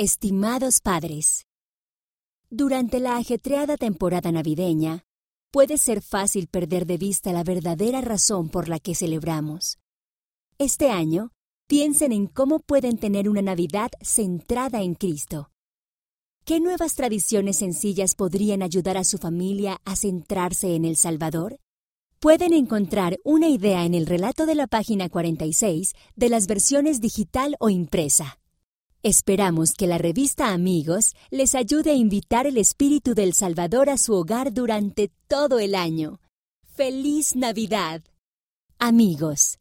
Estimados padres, durante la ajetreada temporada navideña, puede ser fácil perder de vista la verdadera razón por la que celebramos. Este año, piensen en cómo pueden tener una Navidad centrada en Cristo. ¿Qué nuevas tradiciones sencillas podrían ayudar a su familia a centrarse en el Salvador? Pueden encontrar una idea en el relato de la página 46 de las versiones digital o impresa. Esperamos que la revista Amigos les ayude a invitar el espíritu del Salvador a su hogar durante todo el año. ¡Feliz Navidad! Amigos.